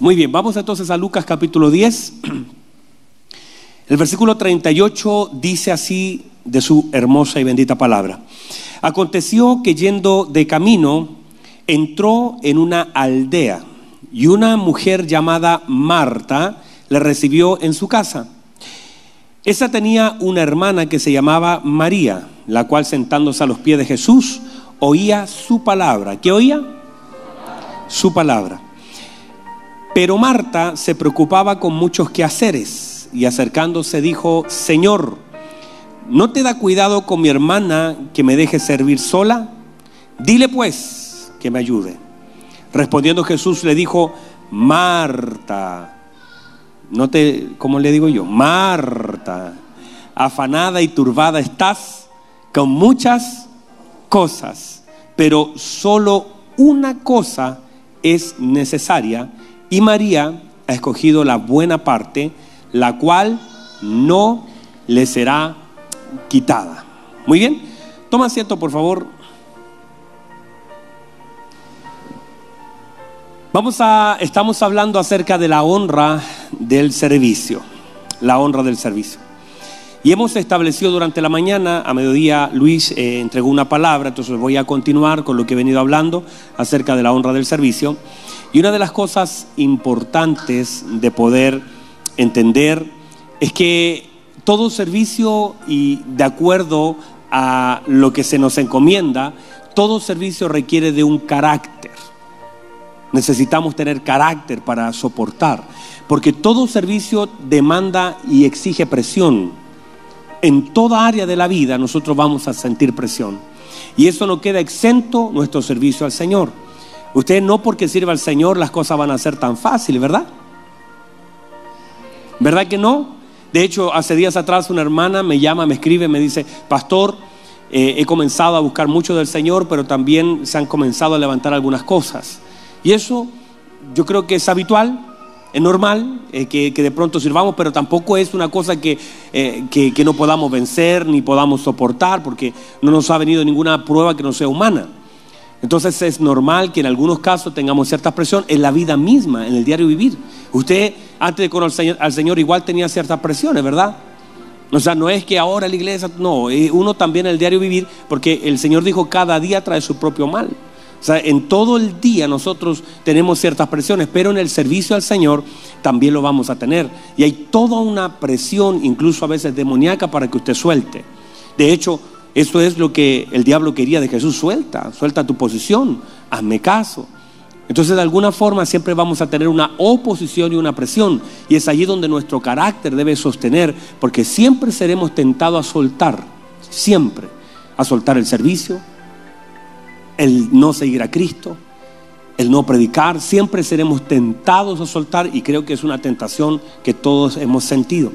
Muy bien, vamos entonces a Lucas capítulo 10. El versículo 38 dice así de su hermosa y bendita palabra. Aconteció que yendo de camino, entró en una aldea y una mujer llamada Marta le recibió en su casa. Esa tenía una hermana que se llamaba María, la cual sentándose a los pies de Jesús oía su palabra. ¿Qué oía? Su palabra. Pero Marta se preocupaba con muchos quehaceres y acercándose dijo, Señor, ¿no te da cuidado con mi hermana que me deje servir sola? Dile pues que me ayude. Respondiendo Jesús le dijo, Marta, no te, ¿cómo le digo yo? Marta, afanada y turbada estás con muchas cosas, pero solo una cosa es necesaria y María ha escogido la buena parte, la cual no le será quitada. Muy bien, toma asiento por favor. Vamos a, estamos hablando acerca de la honra del servicio, la honra del servicio. Y hemos establecido durante la mañana, a mediodía Luis eh, entregó una palabra, entonces voy a continuar con lo que he venido hablando acerca de la honra del servicio. Y una de las cosas importantes de poder entender es que todo servicio y de acuerdo a lo que se nos encomienda, todo servicio requiere de un carácter. Necesitamos tener carácter para soportar, porque todo servicio demanda y exige presión. En toda área de la vida nosotros vamos a sentir presión. Y eso no queda exento nuestro servicio al Señor. Usted no porque sirva al Señor las cosas van a ser tan fáciles, ¿verdad? ¿Verdad que no? De hecho, hace días atrás una hermana me llama, me escribe, me dice, pastor, eh, he comenzado a buscar mucho del Señor, pero también se han comenzado a levantar algunas cosas. Y eso yo creo que es habitual, es normal eh, que, de pronto sirvamos, pero tampoco es una cosa que, eh, que, que no podamos vencer ni podamos soportar, porque no nos ha venido ninguna prueba que no sea humana. Entonces es normal que en algunos casos tengamos cierta presión en la vida misma, en el diario vivir. Usted antes de conocer al Señor, igual tenía ciertas presiones, ¿verdad? O sea, no es que ahora la iglesia, no, uno también en el diario vivir, porque el Señor dijo, cada día trae su propio mal. En todo el día nosotros tenemos ciertas presiones, pero en el servicio al Señor también lo vamos a tener. Y hay toda una presión, incluso a veces demoníaca, para que usted suelte. De hecho, eso es lo que el diablo quería de Jesús, suelta, suelta tu posición, hazme caso. Entonces de alguna forma siempre vamos a tener una oposición y una presión. Y es allí donde nuestro carácter debe sostener, porque siempre seremos tentados a soltar, siempre, a soltar el servicio, el no seguir a Cristo, el no predicar, siempre seremos tentados a soltar y creo que es una tentación que todos hemos sentido.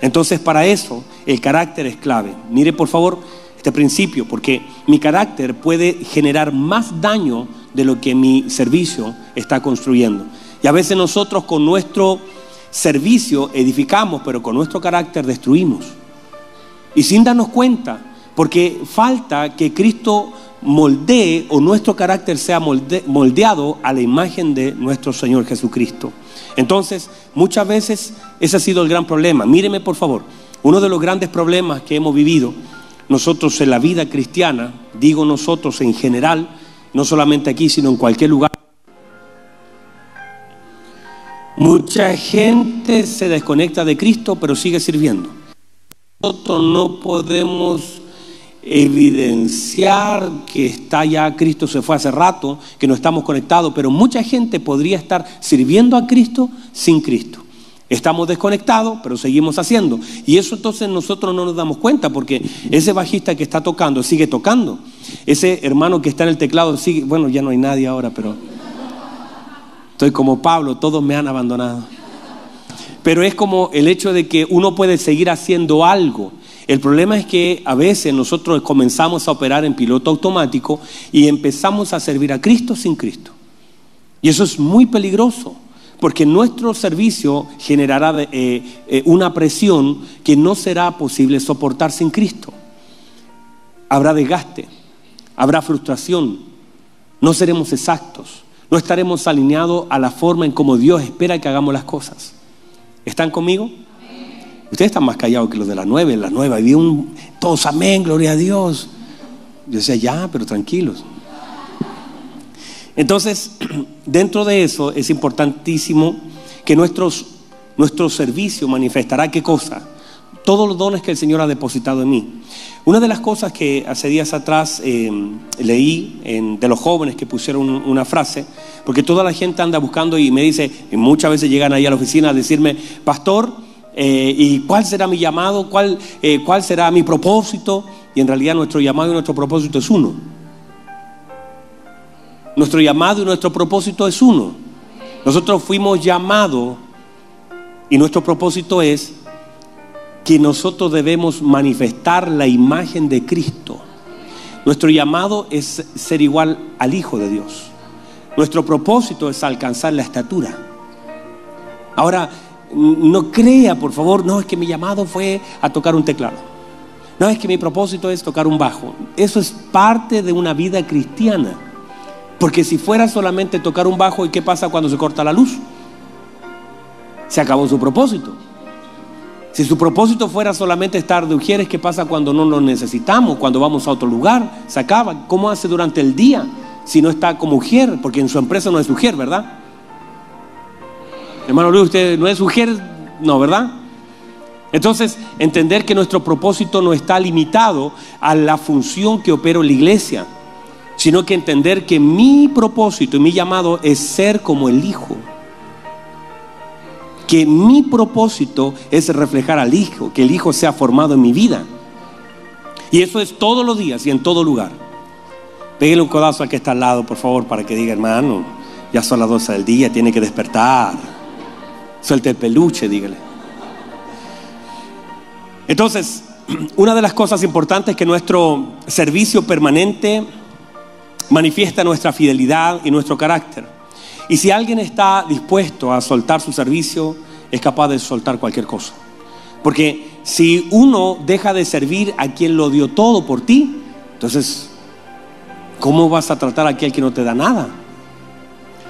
Entonces para eso el carácter es clave. Mire por favor este principio, porque mi carácter puede generar más daño de lo que mi servicio está construyendo. Y a veces nosotros con nuestro servicio edificamos, pero con nuestro carácter destruimos. Y sin darnos cuenta, porque falta que Cristo moldee o nuestro carácter sea moldeado a la imagen de nuestro Señor Jesucristo. Entonces, muchas veces ese ha sido el gran problema. Míreme por favor, uno de los grandes problemas que hemos vivido nosotros en la vida cristiana, digo nosotros en general, no solamente aquí, sino en cualquier lugar, mucha gente se desconecta de Cristo, pero sigue sirviendo. Nosotros no podemos evidenciar que está ya Cristo se fue hace rato, que no estamos conectados, pero mucha gente podría estar sirviendo a Cristo sin Cristo. Estamos desconectados, pero seguimos haciendo. Y eso entonces nosotros no nos damos cuenta porque ese bajista que está tocando sigue tocando. Ese hermano que está en el teclado sigue, bueno, ya no hay nadie ahora, pero estoy como Pablo, todos me han abandonado. Pero es como el hecho de que uno puede seguir haciendo algo. El problema es que a veces nosotros comenzamos a operar en piloto automático y empezamos a servir a Cristo sin Cristo. Y eso es muy peligroso porque nuestro servicio generará eh, eh, una presión que no será posible soportar sin Cristo. Habrá desgaste, habrá frustración, no seremos exactos, No estaremos alineados a la forma en como Dios espera que hagamos las cosas. ¿Están conmigo? Ustedes están más callados que los de las nueve. En las nueve había un... Todos amén, gloria a Dios. Yo decía, ya, pero tranquilos. Entonces, dentro de eso es importantísimo que nuestros, nuestro servicio manifestará qué cosa? Todos los dones que el Señor ha depositado en mí. Una de las cosas que hace días atrás eh, leí de los jóvenes que pusieron una frase, porque toda la gente anda buscando y me dice, y muchas veces llegan ahí a la oficina a decirme, pastor, eh, ¿y cuál será mi llamado? ¿Cuál, eh, ¿Cuál será mi propósito? Y en realidad nuestro llamado y nuestro propósito es uno. Nuestro llamado y nuestro propósito es uno. Nosotros fuimos llamados y nuestro propósito es que nosotros debemos manifestar la imagen de Cristo. Nuestro llamado es ser igual al Hijo de Dios. Nuestro propósito es alcanzar la estatura. Ahora, no crea, por favor, no es que mi llamado fue a tocar un teclado. No es que mi propósito es tocar un bajo. Eso es parte de una vida cristiana. Porque si fuera solamente tocar un bajo, ¿y qué pasa cuando se corta la luz? Se acabó su propósito. Si su propósito fuera solamente estar de ujieres, ¿qué pasa cuando no lo necesitamos? Cuando vamos a otro lugar, se acaba. ¿Cómo hace durante el día si no está como ujier? Porque en su empresa no es ujier, ¿verdad? Hermano Luis, usted no es ujier, no, ¿verdad? Entonces, entender que nuestro propósito no está limitado a la función que opera la iglesia, sino que entender que mi propósito y mi llamado es ser como el Hijo que mi propósito es reflejar al Hijo, que el Hijo sea formado en mi vida. Y eso es todos los días y en todo lugar. Pégale un codazo al que está al lado, por favor, para que diga, hermano, ya son las 12 del día, tiene que despertar. Suelte el peluche, dígale. Entonces, una de las cosas importantes es que nuestro servicio permanente manifiesta nuestra fidelidad y nuestro carácter. Y si alguien está dispuesto a soltar su servicio, es capaz de soltar cualquier cosa. Porque si uno deja de servir a quien lo dio todo por ti, entonces, ¿cómo vas a tratar a aquel que no te da nada?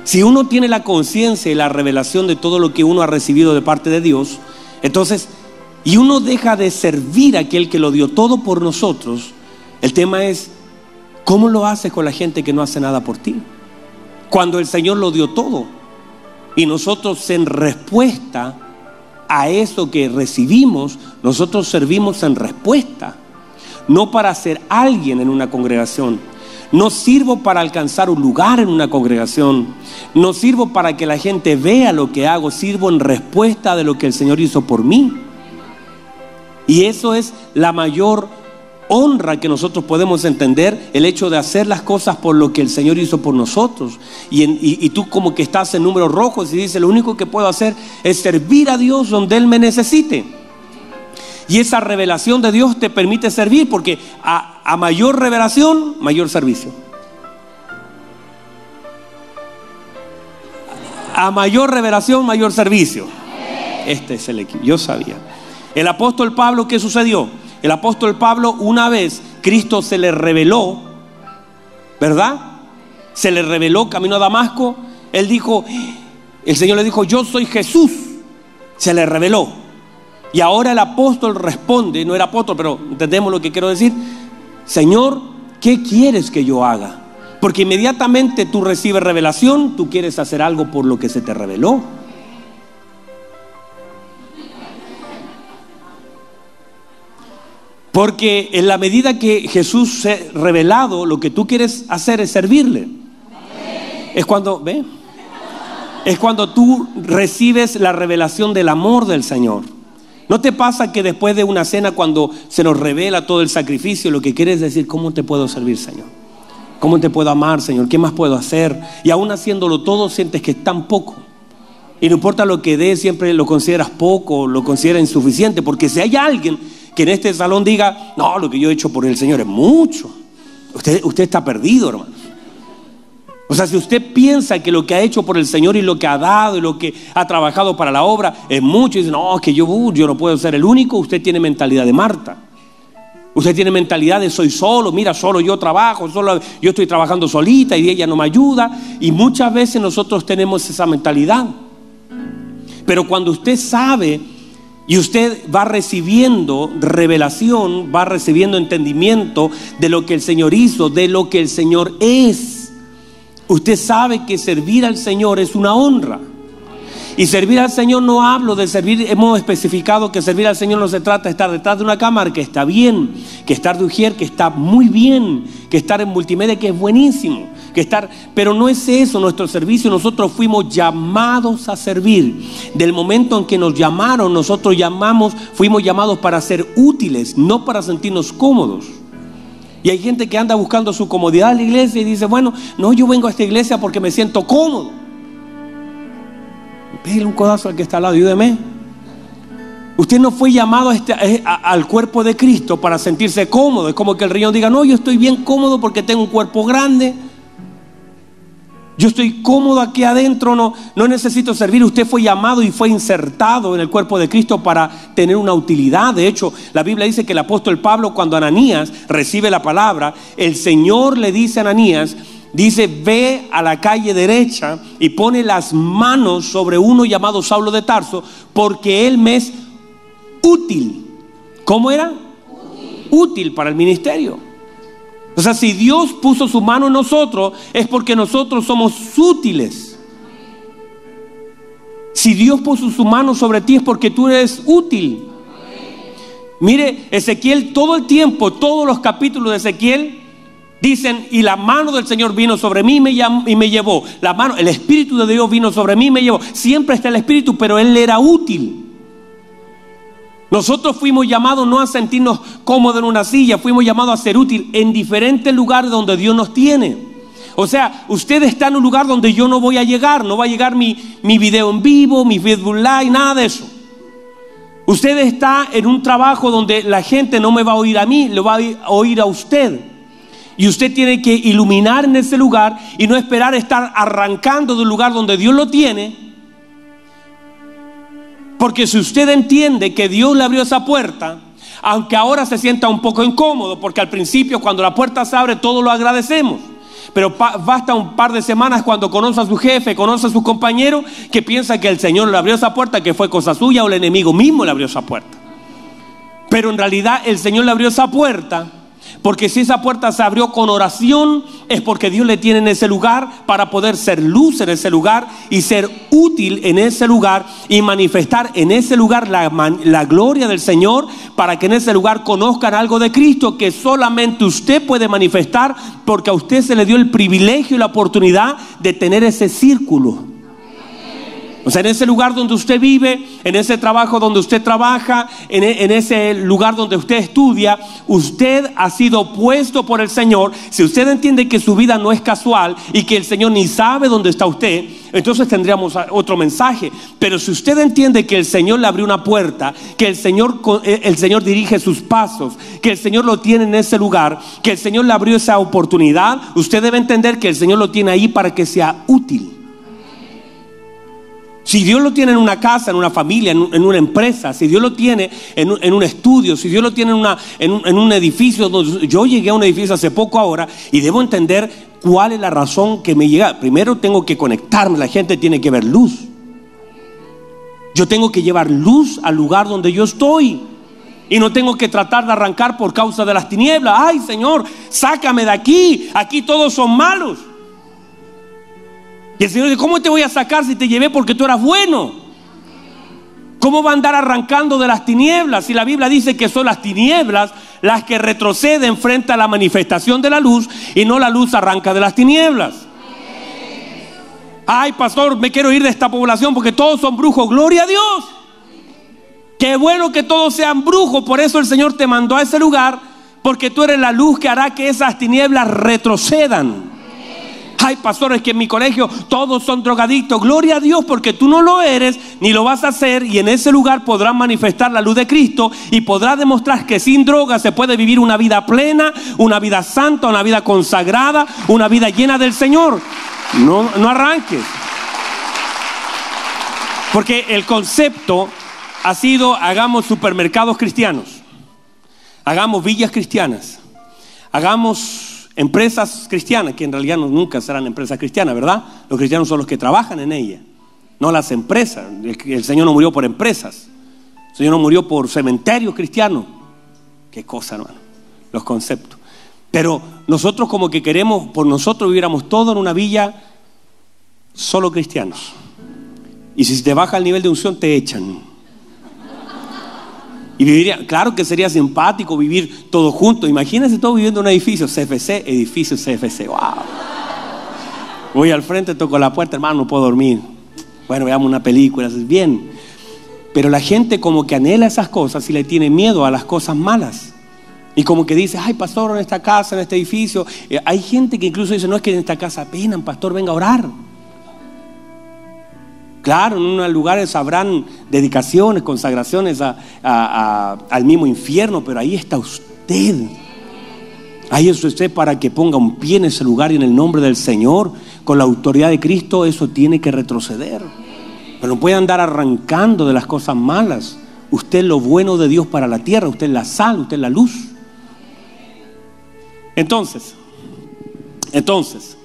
Si uno tiene la conciencia y la revelación de todo lo que uno ha recibido de parte de Dios, entonces, y uno deja de servir a aquel que lo dio todo por nosotros, el tema es, ¿cómo lo haces con la gente que no hace nada por ti? Cuando el Señor lo dio todo. Y nosotros en respuesta a eso que recibimos, nosotros servimos en respuesta. No para ser alguien en una congregación. No sirvo para alcanzar un lugar en una congregación. No sirvo para que la gente vea lo que hago. Sirvo en respuesta de lo que el Señor hizo por mí. Y eso es la mayor honra que nosotros podemos entender el hecho de hacer las cosas por lo que el Señor hizo por nosotros. Y, tú como que estás en números rojos y dices, lo único que puedo hacer es servir a Dios donde Él me necesite. Y esa revelación de Dios te permite servir porque a, mayor revelación, mayor servicio. A mayor revelación, mayor servicio. Este es el equipo. Yo sabía. El apóstol Pablo, ¿qué sucedió? El apóstol Pablo una vez Cristo se le reveló, ¿verdad? Se le reveló camino a Damasco. Él dijo, el Señor le dijo, yo soy Jesús. Se le reveló. Y ahora el apóstol responde, no era apóstol, pero entendemos lo que quiero decir. Señor, ¿qué quieres que yo haga? Porque inmediatamente tú recibes revelación, tú quieres hacer algo por lo que se te reveló. Porque en la medida que Jesús se ha revelado, lo que tú quieres hacer es servirle. Es cuando, ¿ve? Es cuando tú recibes la revelación del amor del Señor. ¿No te pasa que después de una cena, cuando se nos revela todo el sacrificio, lo que quieres decir, ¿cómo te puedo servir, Señor? ¿Cómo te puedo amar, Señor? ¿Qué más puedo hacer? Y aún haciéndolo todo, sientes que es tan poco. Y no importa lo que des, siempre lo consideras poco, lo consideras insuficiente, porque si hay alguien que en este salón diga, no, lo que yo he hecho por el Señor es mucho. Usted, usted está perdido, hermano. O sea, si usted piensa que lo que ha hecho por el Señor y lo que ha dado y lo que ha trabajado para la obra es mucho, y dice, no, es que yo, uh, yo no puedo ser el único, usted tiene mentalidad de Marta. Usted tiene mentalidad de soy solo, mira, solo yo trabajo, solo yo estoy trabajando solita y ella no me ayuda. Y muchas veces nosotros tenemos esa mentalidad. Pero cuando usted sabe y usted va recibiendo revelación, va recibiendo entendimiento de lo que el Señor hizo, de lo que el Señor es, usted sabe que servir al Señor es una honra. Y servir al Señor no hablo de servir, hemos especificado que servir al Señor no se trata de estar detrás de una cámara, que está bien, que estar de Ujier, que está muy bien, que estar en multimedia, que es buenísimo, que estar, pero no es eso nuestro servicio, nosotros fuimos llamados a servir. Del momento en que nos llamaron, nosotros llamamos, fuimos llamados para ser útiles, no para sentirnos cómodos. Y hay gente que anda buscando su comodidad en la iglesia y dice, bueno, no, yo vengo a esta iglesia porque me siento cómodo. Pégale un codazo al que está al lado, ayúdeme. Usted no fue llamado este, al cuerpo de Cristo para sentirse cómodo. Es como que el riñón diga, no, yo estoy bien cómodo porque tengo un cuerpo grande. Yo estoy cómodo aquí adentro, no, no necesito servir. Usted fue llamado y fue insertado en el cuerpo de Cristo para tener una utilidad. De hecho, la Biblia dice que el apóstol Pablo, cuando Ananías recibe la palabra, el Señor le dice a Ananías, Dice, ve a la calle derecha y pone las manos sobre uno llamado Saulo de Tarso, porque él me es útil. ¿Cómo era? Útil, para el ministerio. O sea, si Dios puso su mano en nosotros, es porque nosotros somos útiles. Si Dios puso su mano sobre ti, es porque tú eres útil. Mire, Ezequiel todo el tiempo, todos los capítulos de Ezequiel, Dicen, y la mano del Señor vino sobre mí y me llevó. La mano, el Espíritu de Dios vino sobre mí y me llevó. Siempre está el Espíritu, pero Él era útil. Nosotros fuimos llamados no a sentirnos cómodos en una silla, fuimos llamados a ser útil en diferentes lugares donde Dios nos tiene. O sea, usted está en un lugar donde yo no voy a llegar, no va a llegar mi, mi video en vivo, mi Facebook Live, nada de eso. Usted está en un trabajo donde la gente no me va a oír a mí, lo va a oír a usted. Y usted tiene que iluminar en ese lugar y no esperar estar arrancando del lugar donde Dios lo tiene. Porque si usted entiende que Dios le abrió esa puerta, aunque ahora se sienta un poco incómodo, porque al principio cuando la puerta se abre todo lo agradecemos. Pero basta un par de semanas cuando conoce a su jefe, conoce a su compañero, que piensa que el Señor le abrió esa puerta, que fue cosa suya o el enemigo mismo le abrió esa puerta. Pero en realidad el Señor le abrió esa puerta porque si esa puerta se abrió con oración, es porque Dios le tiene en ese lugar para poder ser luz en ese lugar y ser útil en ese lugar y manifestar en ese lugar la, gloria del Señor para que en ese lugar conozcan algo de Cristo que solamente usted puede manifestar porque a usted se le dio el privilegio y la oportunidad de tener ese círculo o sea, en ese lugar donde usted vive, en ese trabajo donde usted trabaja, en, en, ese lugar donde usted estudia, usted ha sido puesto por el Señor. Si usted entiende que su vida no es casual y que el Señor ni sabe dónde está usted, entonces tendríamos otro mensaje. Pero si usted entiende que el Señor le abrió una puerta, que el Señor, eh, el Señor dirige sus pasos, que el Señor lo tiene en ese lugar, que el Señor le abrió esa oportunidad, usted debe entender que el Señor lo tiene ahí para que sea útil. Si Dios lo tiene en una casa, en una familia, en, una empresa, si Dios lo tiene en, un estudio, si Dios lo tiene en, en, un edificio, yo llegué a un edificio hace poco ahora y debo entender cuál es la razón que me llega. Primero tengo que conectarme, la gente tiene que ver luz. Yo tengo que llevar luz al lugar donde yo estoy. Y no tengo que tratar de arrancar por causa de las tinieblas. Ay, Señor, sácame de aquí. Aquí todos son malos. Y el Señor dice, ¿cómo te voy a sacar si te llevé porque tú eras bueno? ¿Cómo va a andar arrancando de las tinieblas? Si la Biblia dice que son las tinieblas las que retroceden frente a la manifestación de la luz y no la luz arranca de las tinieblas. Ay, pastor, me quiero ir de esta población porque todos son brujos. Gloria a Dios. Qué bueno que todos sean brujos. Por eso el Señor te mandó a ese lugar porque tú eres la luz que hará que esas tinieblas retrocedan. Ay, pastores, que en mi colegio todos son drogadictos. Gloria a Dios porque tú no lo eres ni lo vas a hacer y en ese lugar podrás manifestar la luz de Cristo y podrás demostrar que sin droga se puede vivir una vida plena, una vida santa, una vida consagrada, una vida llena del Señor. No, no arranques. Porque el concepto ha sido hagamos supermercados cristianos. hagamos villas cristianas, hagamos empresas cristianas, que en realidad nunca serán empresas cristianas, ¿verdad? Los cristianos son los que trabajan en ellas, no las empresas. El Señor no murió por empresas, el Señor no murió por cementerios cristianos. Qué cosa, hermano, los conceptos. Pero nosotros como que queremos, por nosotros viviéramos todo en una villa solo cristianos. Y si te baja el nivel de unción, te echan. Y viviría, claro que sería simpático vivir todos juntos. Imagínense todos viviendo en un edificio, CFC, edificio CFC. Wow. Voy al frente, toco la puerta, hermano, no puedo dormir. Bueno, veamos una película, es bien. Pero la gente como que anhela esas cosas y le tiene miedo a las cosas malas. Y como que dice, ay, pastor, en esta casa, en este edificio. Eh, hay gente que incluso dice, no es que en esta casa penan, pastor, venga a orar. Claro, en unos lugares habrán dedicaciones, consagraciones al mismo infierno, pero ahí está usted. Ahí es usted para que ponga un pie en ese lugar y en el nombre del Señor, con la autoridad de Cristo, eso tiene que retroceder. Pero no puede andar arrancando de las cosas malas. Usted es lo bueno de Dios para la tierra, usted es la sal, usted es la luz. Entonces, entonces,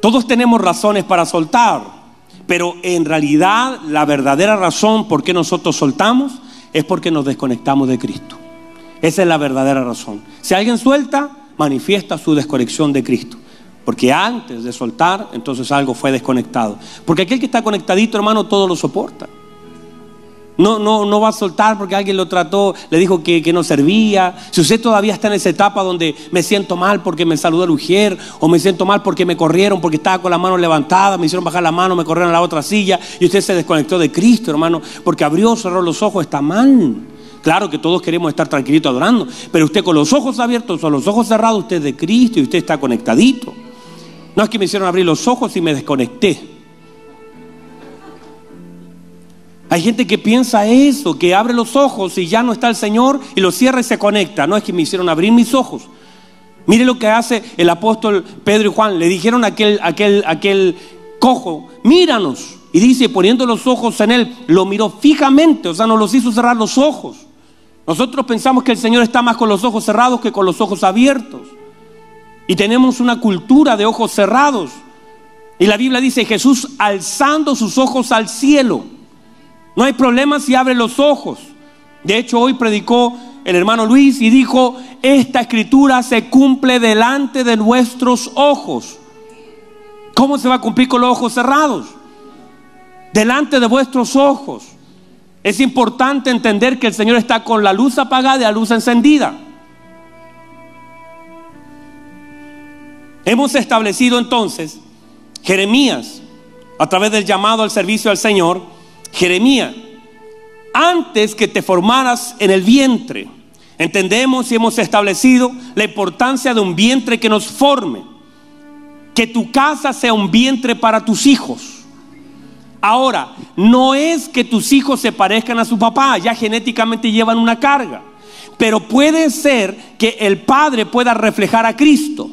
todos tenemos razones para soltar. Pero en realidad la verdadera razón por qué nosotros soltamos es porque nos desconectamos de Cristo. Esa es la verdadera razón. Si alguien suelta, manifiesta su desconexión de Cristo. Porque antes de soltar, entonces algo fue desconectado. Porque aquel que está conectadito, hermano, todo lo soporta. No, no, no va a soltar porque alguien lo trató, le dijo que, no servía. Si usted todavía está en esa etapa donde me siento mal porque me saludó el ujier, o me siento mal porque me corrieron, porque estaba con la mano levantada, me hicieron bajar la mano, me corrieron a la otra silla, y usted se desconectó de Cristo, hermano, porque abrió, cerró los ojos, está mal. Claro que todos queremos estar tranquilitos adorando, pero usted con los ojos abiertos o los ojos cerrados, usted es de Cristo y usted está conectadito. No es que me hicieron abrir los ojos y me desconecté. Hay gente que piensa eso, que abre los ojos y ya no está el Señor y lo cierra y se conecta. No es que me hicieron abrir mis ojos. Mire lo que hace el apóstol Pedro y Juan. Le dijeron a aquel, aquel, aquel cojo, míranos. Y dice, poniendo los ojos en él, lo miró fijamente, o sea, no los hizo cerrar los ojos. Nosotros pensamos que el Señor está más con los ojos cerrados que con los ojos abiertos. Y tenemos una cultura de ojos cerrados. Y la Biblia dice, Jesús alzando sus ojos al cielo. No hay problema si abre los ojos. De hecho, hoy predicó el hermano Luis y dijo, esta escritura se cumple delante de nuestros ojos. ¿Cómo se va a cumplir con los ojos cerrados? Delante de vuestros ojos. Es importante entender que el Señor está con la luz apagada y la luz encendida. Hemos establecido entonces, Jeremías, a través del llamado al servicio al Señor, Jeremías, antes que te formaras en el vientre, entendemos y hemos establecido la importancia de un vientre que nos forme, que tu casa sea un vientre para tus hijos. Ahora, no es que tus hijos se parezcan a su papá, ya genéticamente llevan una carga, pero puede ser que el padre pueda reflejar a Cristo.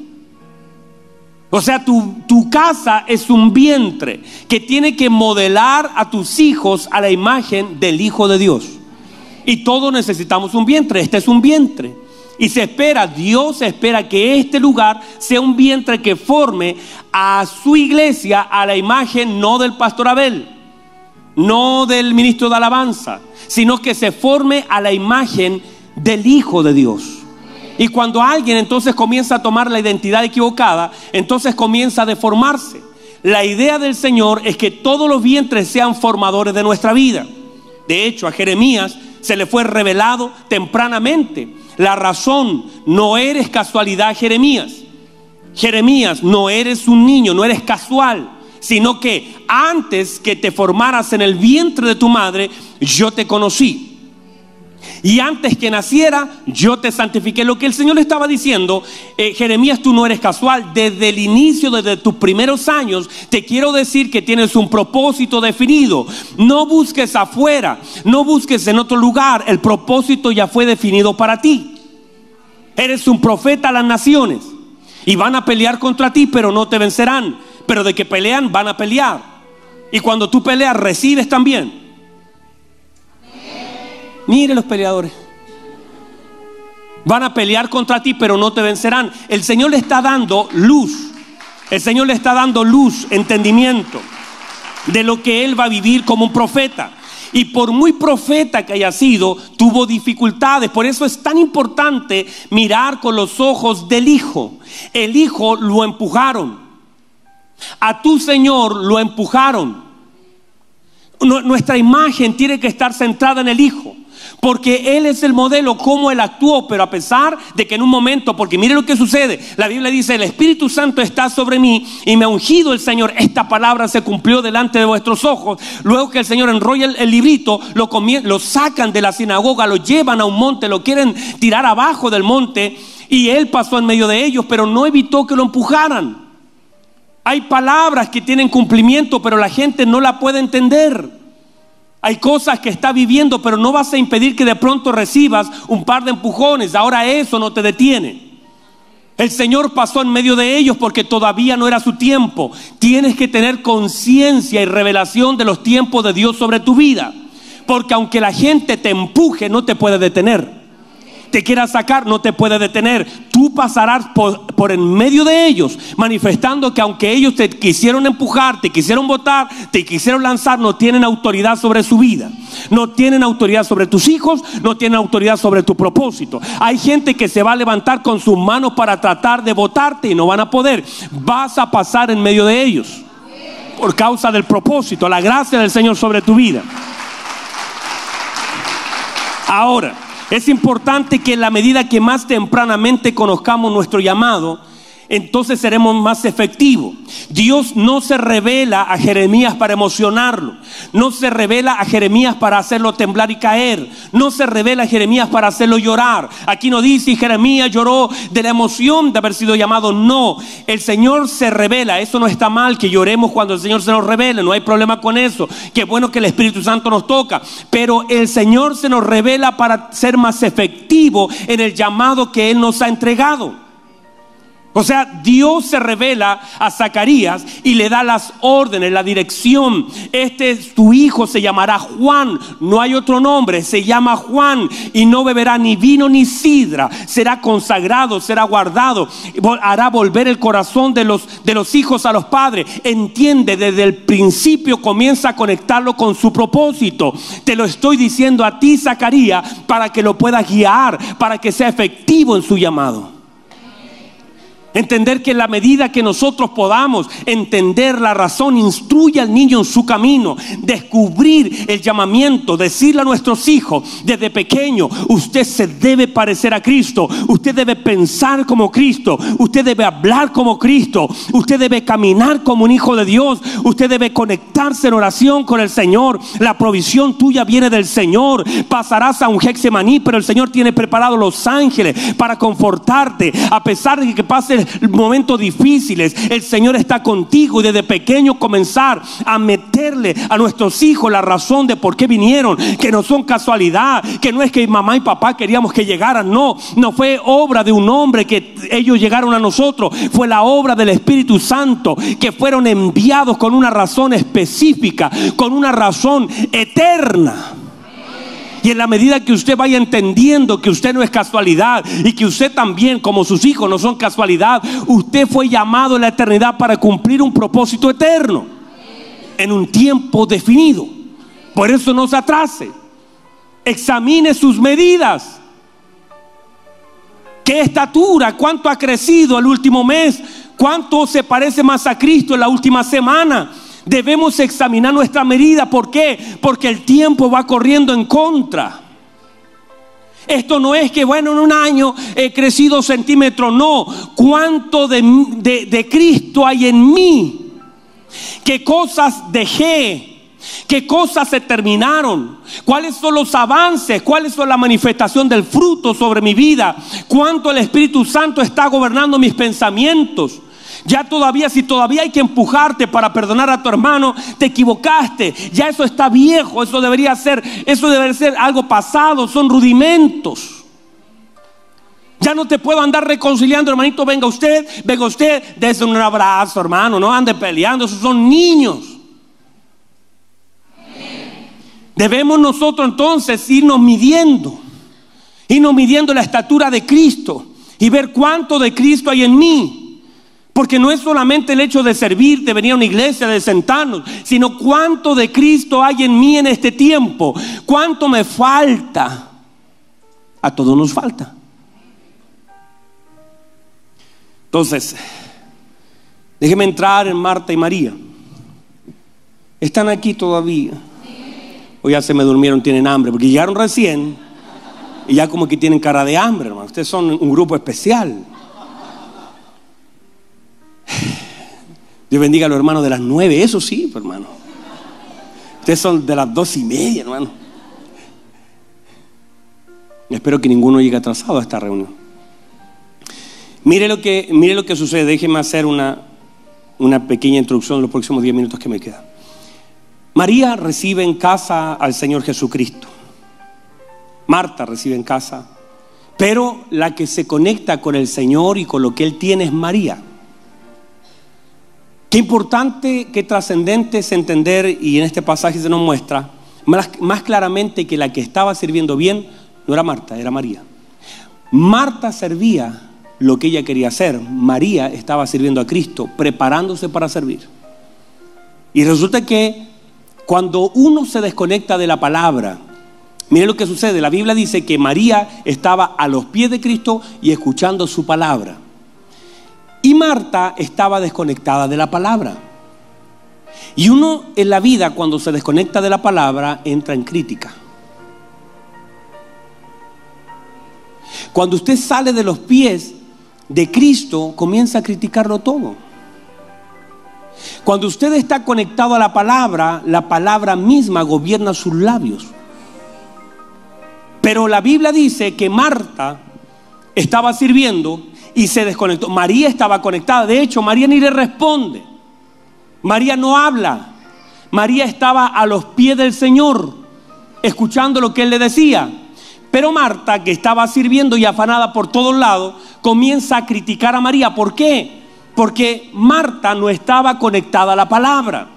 O sea, tu, casa es un vientre que tiene que modelar a tus hijos a la imagen del Hijo de Dios. Y todos necesitamos un vientre. Este es un vientre. Y se espera, Dios espera que este lugar sea un vientre que forme a su iglesia a la imagen no del pastor Abel, no del ministro de alabanza, sino que se forme a la imagen del Hijo de Dios. Y cuando alguien entonces comienza a tomar la identidad equivocada, entonces comienza a deformarse. La idea del Señor es que todos los vientres sean formadores de nuestra vida. De hecho, a Jeremías se le fue revelado tempranamente. La razón, no eres casualidad, Jeremías. Jeremías, no eres un niño, no eres casual, sino que antes que te formaras en el vientre de tu madre, yo te conocí. Y antes que naciera, yo te santifiqué. Lo que el Señor le estaba diciendo, eh, Jeremías, tú no eres casual. Desde el inicio, desde tus primeros años, te quiero decir que tienes un propósito definido. No busques afuera, no busques en otro lugar. El propósito ya fue definido para ti. Eres un profeta a las naciones. Y van a pelear contra ti, pero no te vencerán. Pero de que pelean, van a pelear. Y cuando tú peleas, recibes también. Mire los peleadores. Van a pelear contra ti, pero no te vencerán. El Señor le está dando luz. El Señor le está dando luz, entendimiento de lo que Él va a vivir como un profeta. Y por muy profeta que haya sido, tuvo dificultades. Por eso es tan importante mirar con los ojos del Hijo. El Hijo lo empujaron. A tu Señor lo empujaron. Nuestra imagen tiene que estar centrada en el Hijo. Porque Él es el modelo, cómo Él actuó, pero a pesar de que en un momento, porque mire lo que sucede, la Biblia dice, el Espíritu Santo está sobre mí y me ha ungido el Señor, esta palabra se cumplió delante de vuestros ojos. Luego que el Señor enrolla el, librito, lo, lo sacan de la sinagoga, lo llevan a un monte, lo quieren tirar abajo del monte y Él pasó en medio de ellos, pero no evitó que lo empujaran. Hay palabras que tienen cumplimiento, pero la gente no la puede entender. Hay cosas que está viviendo, pero no vas a impedir que de pronto recibas un par de empujones. Ahora eso no te detiene. El Señor pasó en medio de ellos porque todavía no era su tiempo. Tienes que tener conciencia y revelación de los tiempos de Dios sobre tu vida. Porque aunque la gente te empuje, no te puede detener te quiera sacar, no te puede detener. Tú pasarás por, en medio de ellos, manifestando que aunque ellos te quisieron empujar, te quisieron votar, te quisieron lanzar, no tienen autoridad sobre su vida. No tienen autoridad sobre tus hijos, no tienen autoridad sobre tu propósito. Hay gente que se va a levantar con sus manos para tratar de votarte y no van a poder. Vas a pasar en medio de ellos por causa del propósito, la gracia del Señor sobre tu vida. Ahora, es importante que en la medida que más tempranamente conozcamos nuestro llamado, entonces seremos más efectivos. Dios no se revela a Jeremías para emocionarlo, no se revela a Jeremías para hacerlo temblar y caer, no se revela a Jeremías para hacerlo llorar. Aquí no dice Jeremías lloró de la emoción de haber sido llamado, no, el Señor se revela, eso no está mal que lloremos cuando el Señor se nos revela, no hay problema con eso, qué bueno que el Espíritu Santo nos toca, pero el Señor se nos revela para ser más efectivo en el llamado que Él nos ha entregado. O sea, Dios se revela a Zacarías y le da las órdenes, la dirección. Este es tu hijo, se llamará Juan. No hay otro nombre, se llama Juan y no beberá ni vino ni sidra. Será consagrado, será guardado. Hará volver el corazón de los, de los hijos a los padres. Entiende, desde el principio comienza a conectarlo con su propósito. Te lo estoy diciendo a ti, Zacarías, para que lo puedas guiar, para que sea efectivo en su llamado. Entender que en la medida que nosotros podamos entender la razón, instruye al niño en su camino, descubrir el llamamiento, decirle a nuestros hijos desde pequeño, usted se debe parecer a Cristo, usted debe pensar como Cristo, usted debe hablar como Cristo, usted debe caminar como un hijo de Dios, usted debe conectarse en oración con el Señor, la provisión tuya viene del Señor, pasarás a un Hexemaní, pero el Señor tiene preparado los ángeles para confortarte, a pesar de que pase momentos difíciles, el Señor está contigo y desde pequeño comenzar a meterle a nuestros hijos la razón de por qué vinieron, que no son casualidad, que no es que mamá y papá queríamos que llegaran, no, no fue obra de un hombre que ellos llegaron a nosotros, fue la obra del Espíritu Santo, que fueron enviados con una razón específica, con una razón eterna. Y en la medida que usted vaya entendiendo que usted no es casualidad y que usted también, como sus hijos, no son casualidad, usted fue llamado en la eternidad para cumplir un propósito eterno en un tiempo definido. Por eso no se atrase. Examine sus medidas. ¿Qué estatura? ¿Cuánto ha crecido el último mes? ¿Cuánto se parece más a Cristo en la última semana? Debemos examinar nuestra medida. ¿Por qué? Porque el tiempo va corriendo en contra. Esto no es que, bueno, en un año he crecido centímetros. No. ¿Cuánto de, de Cristo hay en mí? ¿Qué cosas dejé? ¿Qué cosas se terminaron? ¿Cuáles son los avances? ¿Cuáles son la manifestación del fruto sobre mi vida? ¿Cuánto el Espíritu Santo está gobernando mis pensamientos? Ya todavía, si todavía hay que empujarte para perdonar a tu hermano, te equivocaste. Ya eso está viejo, eso debería ser, eso debería ser algo pasado, son rudimentos. Ya no te puedo andar reconciliando, hermanito, venga usted, venga usted, desde un abrazo, hermano, no ande peleando, esos son niños. Debemos nosotros entonces irnos midiendo Irnos midiendo la estatura de Cristo y ver cuánto de Cristo hay en mí. Porque no es solamente el hecho de servir, de venir a una iglesia, de sentarnos, sino cuánto de Cristo hay en mí en este tiempo. Cuánto me falta. A todos nos falta. Entonces, déjeme entrar en Marta y María. ¿Están aquí todavía? O ya se me durmieron, tienen hambre, porque llegaron recién y ya como que tienen cara de hambre, hermano. Ustedes son un grupo especial. Dios bendiga a los hermanos de las nueve, eso sí, pues, hermano. Ustedes son de las dos y media, hermano. Espero que ninguno llegue atrasado a esta reunión. Mire lo que, mire lo que sucede. Déjeme hacer una, una pequeña introducción en los próximos diez minutos que me quedan. María recibe en casa al Señor Jesucristo. Marta recibe en casa. Pero la que se conecta con el Señor y con lo que Él tiene es María. Qué importante, qué trascendente es entender, y en este pasaje se nos muestra más, claramente que la que estaba sirviendo bien no era Marta, era María. Marta servía lo que ella quería hacer. María estaba sirviendo a Cristo, preparándose para servir. Y resulta que cuando uno se desconecta de la palabra, mire lo que sucede. La Biblia dice que María estaba a los pies de Cristo y escuchando su palabra. Y Marta estaba desconectada de la palabra. Y uno en la vida cuando se desconecta de la palabra entra en crítica. Cuando usted sale de los pies de Cristo, comienza a criticarlo todo. Cuando usted está conectado a la palabra, la palabra misma gobierna sus labios. Pero la Biblia dice que Marta estaba sirviendo y se desconectó. María estaba conectada. De hecho, María ni le responde. María no habla. María estaba a los pies del Señor, escuchando lo que Él le decía. Pero Marta, que estaba sirviendo y afanada por todos lados, comienza a criticar a María. ¿Por qué? Porque Marta no estaba conectada a la palabra.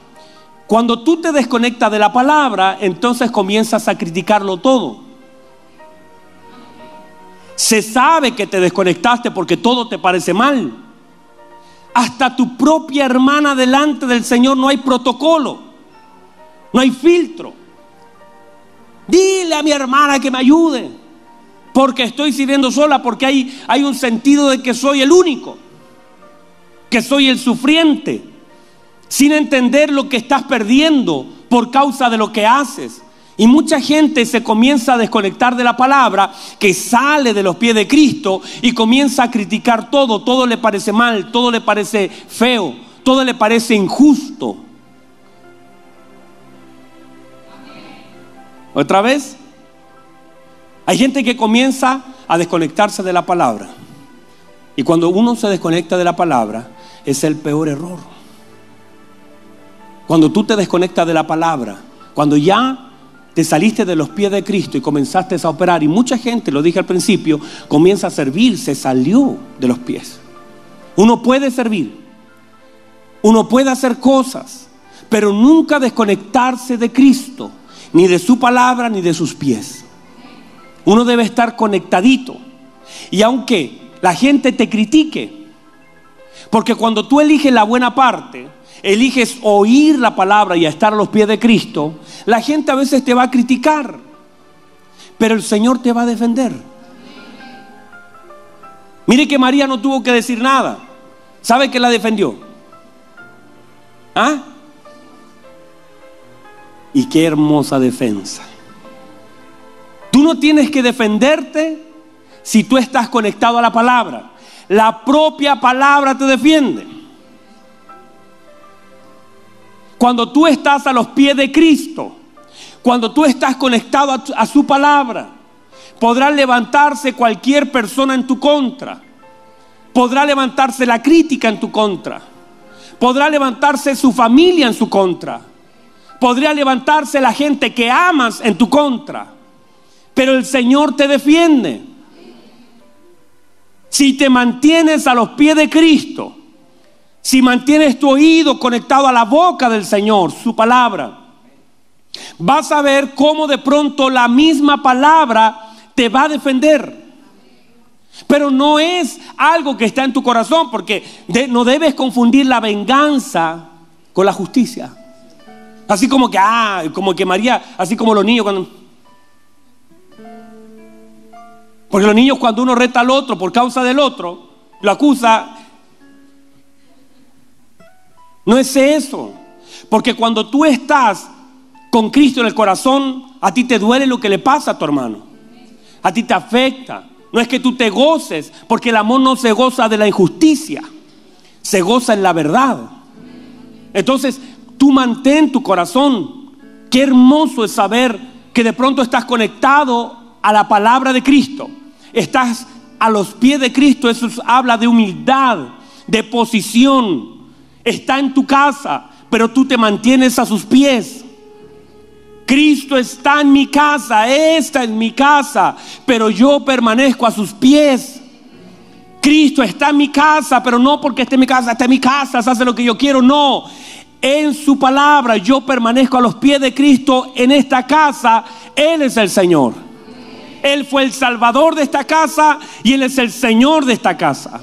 Cuando tú te desconectas de la palabra, entonces comienzas a criticarlo todo. Se sabe que te desconectaste porque todo te parece mal. Hasta tu propia hermana delante del Señor no hay protocolo, no hay filtro. Dile a mi hermana que me ayude, porque estoy sirviendo sola, porque hay, hay un sentido de que soy el único, que soy el sufriente, sin entender lo que estás perdiendo por causa de lo que haces. Y mucha gente se comienza a desconectar de la palabra, que sale de los pies de Cristo y comienza a criticar todo, todo le parece mal, todo le parece feo, todo le parece injusto. ¿Otra vez? Hay gente que comienza a desconectarse de la palabra. Y cuando uno se desconecta de la palabra, es el peor error. Cuando tú te desconectas de la palabra, cuando ya te saliste de los pies de Cristo y comenzaste a operar, y mucha gente, lo dije al principio, comienza a servir, se salió de los pies. Uno puede servir, uno puede hacer cosas, pero nunca desconectarse de Cristo ni de su palabra, ni de sus pies. Uno debe estar conectadito. Y aunque la gente te critique, porque cuando tú eliges la buena parte, eliges oír la palabra y estar a los pies de Cristo, la gente a veces te va a criticar, pero el Señor te va a defender. Mire que María no tuvo que decir nada. ¿Sabe que la defendió? ¿Ah? Y qué hermosa defensa. Tú no tienes que defenderte si tú estás conectado a la palabra. La propia palabra te defiende. Cuando tú estás a los pies de Cristo, cuando tú estás conectado a, su palabra, podrá levantarse cualquier persona en tu contra. Podrá levantarse la crítica en tu contra. Podrá levantarse su familia en su contra podría levantarse la gente que amas en tu contra, pero el Señor te defiende. Si te mantienes a los pies de Cristo, si mantienes tu oído conectado a la boca del Señor, su palabra, vas a ver cómo de pronto la misma palabra te va a defender. Pero no es algo que está en tu corazón, porque no debes confundir la venganza con la justicia. Así como que, ah, como que María, así como los niños cuando... Porque los niños cuando uno reta al otro por causa del otro, lo acusa. No es eso. Porque cuando tú estás con Cristo en el corazón, a ti te duele lo que le pasa a tu hermano. A ti te afecta. No es que tú te goces, porque el amor no se goza de la injusticia, se goza en la verdad. Entonces, tú mantén tu corazón. Qué hermoso es saber que de pronto estás conectado a la palabra de Cristo. Estás a los pies de Cristo. Eso habla de humildad, de posición. Está en tu casa, pero tú te mantienes a sus pies. Cristo está en mi casa, está en mi casa, pero yo permanezco a sus pies. Cristo está en mi casa, pero no porque esté en mi casa, está en mi casa, se hace lo que yo quiero, no. En su palabra yo permanezco a los pies de Cristo en esta casa, Él es el Señor. Él fue el salvador de esta casa y Él es el Señor de esta casa.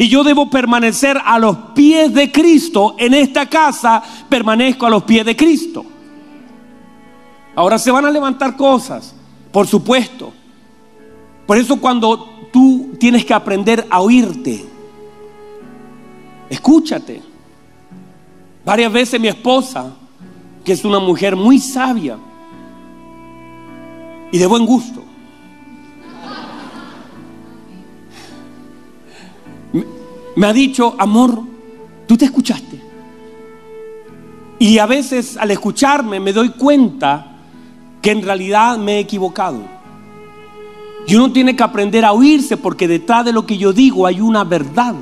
Y yo debo permanecer a los pies de Cristo en esta casa, permanezco a los pies de Cristo. Ahora se van a levantar cosas, por supuesto. Por eso cuando tú tienes que aprender a oírte, escúchate. Varias veces mi esposa, que es una mujer muy sabia y de buen gusto, me ha dicho, amor, tú te escuchaste. Y a veces al escucharme me doy cuenta que en realidad me he equivocado. Y uno tiene que aprender a oírse porque detrás de lo que yo digo hay una verdad,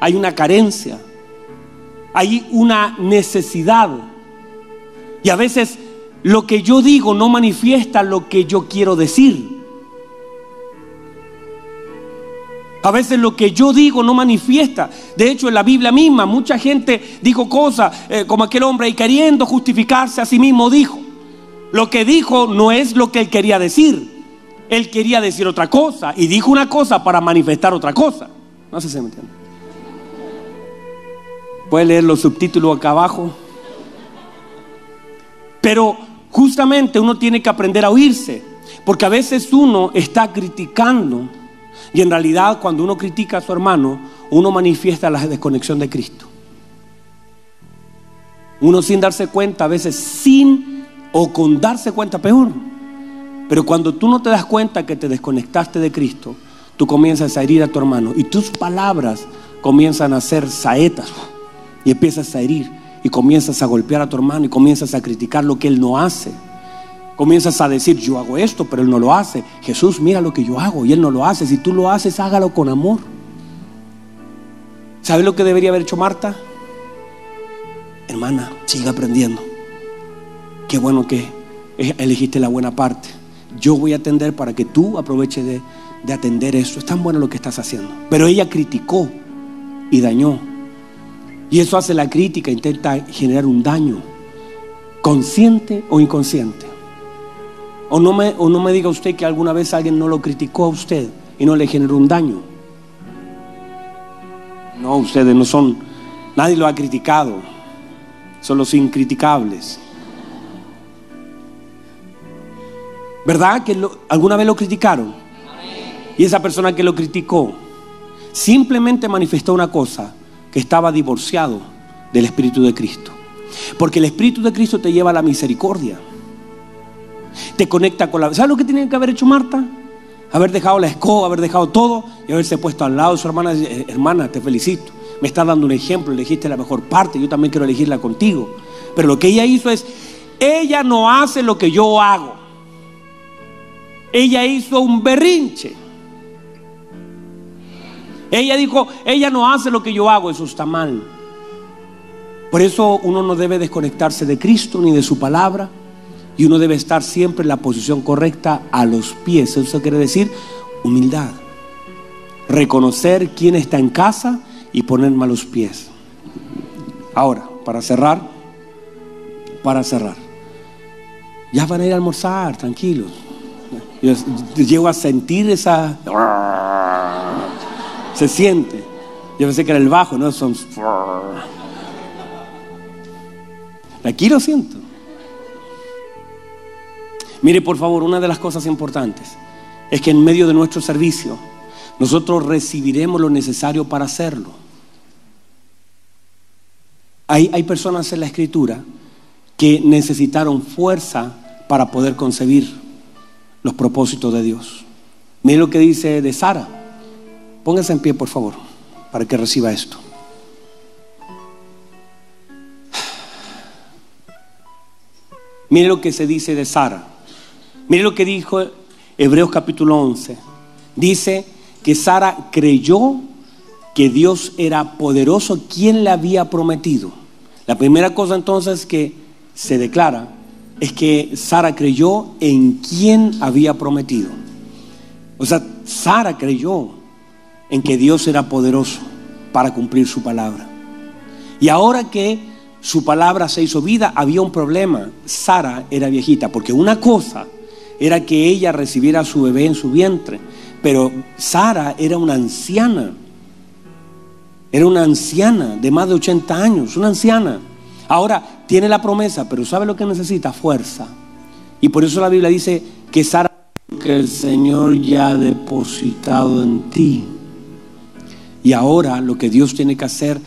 hay una carencia, hay una necesidad. Y a veces lo que yo digo no manifiesta lo que yo quiero decir. A veces lo que yo digo no manifiesta. De hecho, en la Biblia misma mucha gente dijo cosas eh, como aquel hombre y queriendo justificarse a sí mismo dijo. Lo que dijo no es lo que él quería decir. Él quería decir otra cosa y dijo una cosa para manifestar otra cosa. No sé si me entiende. Puede leer los subtítulos acá abajo. Pero justamente uno tiene que aprender a oírse. Porque a veces uno está criticando y en realidad cuando uno critica a su hermano, uno manifiesta la desconexión de Cristo. Uno sin darse cuenta, a veces sin o con darse cuenta peor. Pero cuando tú no te das cuenta que te desconectaste de Cristo, tú comienzas a herir a tu hermano y tus palabras comienzan a ser saetas y empiezas a herir y comienzas a golpear a tu hermano y comienzas a criticar lo que él no hace. Comienzas a decir, yo hago esto, pero él no lo hace. Jesús, mira lo que yo hago y él no lo hace. Si tú lo haces, hágalo con amor. ¿Sabes lo que debería haber hecho Marta? Hermana, siga aprendiendo qué bueno que elegiste la buena parte. Yo voy a atender para que tú aproveches de, de atender eso. Es tan bueno lo que estás haciendo. Pero ella criticó y dañó. Y eso hace la crítica, intenta generar un daño, consciente o inconsciente. O no, me, o no me diga usted que alguna vez alguien no lo criticó a usted y no le generó un daño. No, ustedes no son, nadie lo ha criticado, son los incriticables. ¿Verdad que alguna vez lo criticaron? Y esa persona que lo criticó simplemente manifestó una cosa, que estaba divorciado del Espíritu de Cristo. Porque el Espíritu de Cristo te lleva a la misericordia. Te conecta con la... ¿Sabes lo que tenía que haber hecho Marta? Haber dejado la escoba, haber dejado todo y haberse puesto al lado de su hermana. Eh, hermana, te felicito. Me estás dando un ejemplo, elegiste la mejor parte, yo también quiero elegirla contigo. Pero lo que ella hizo es, ella no hace lo que yo hago ella hizo un berrinche. Ella dijo, ella no hace lo que yo hago, eso está mal. Por eso uno no debe desconectarse de Cristo ni de su palabra y uno debe estar siempre en la posición correcta a los pies. Eso quiere decir humildad. Reconocer quién está en casa y ponerme a los pies. Ahora, para cerrar, para cerrar. Ya van a ir a almorzar, tranquilos. Yo llego a sentir esa... Se siente. Yo pensé que era el bajo, ¿no? Son... Aquí lo siento. Mire, por favor, una de las cosas importantes es que en medio de nuestro servicio nosotros recibiremos lo necesario para hacerlo. Hay, hay personas en la escritura que necesitaron fuerza para poder concebir los propósitos de Dios. Mire lo que dice de Sara. Póngase en pie, por favor, para que reciba esto. Mire lo que se dice de Sara. Mire lo que dijo Hebreos capítulo 11. Dice que Sara creyó que Dios era poderoso, quien le había prometido. La primera cosa entonces que se declara es que Sara creyó en quien había prometido. O sea, Sara creyó en que Dios era poderoso para cumplir su palabra. Y ahora que su palabra se hizo vida, había un problema. Sara era viejita, porque una cosa era que ella recibiera a su bebé en su vientre, pero Sara era una anciana. Era una anciana de más de 80 años, una anciana. Ahora tiene la promesa, pero ¿sabe lo que necesita? Fuerza. Y por eso la Biblia dice que Sara, que el Señor ya ha depositado en ti. Y ahora lo que Dios tiene que hacer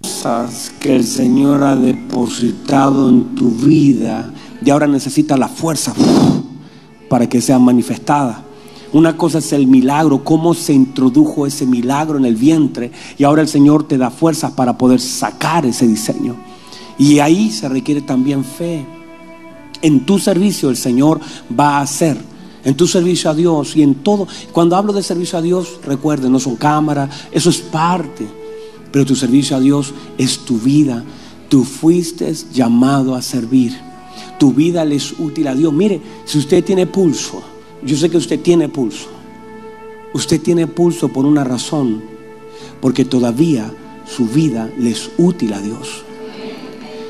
cosas que el Señor ha depositado en tu vida y ahora necesita la fuerza para que sea manifestada. Una cosa es el milagro, cómo se introdujo ese milagro en el vientre y ahora el Señor te da fuerzas para poder sacar ese diseño. Y ahí se requiere también fe. En tu servicio el Señor va a hacer. En tu servicio a Dios y en todo. Cuando hablo de servicio a Dios, recuerden, no son cámaras, eso es parte. Pero tu servicio a Dios es tu vida. Tú fuiste llamado a servir. Tu vida le es útil a Dios. Mire, si usted tiene pulso, yo sé que usted tiene pulso. Usted tiene pulso por una razón, porque todavía su vida le es útil a Dios.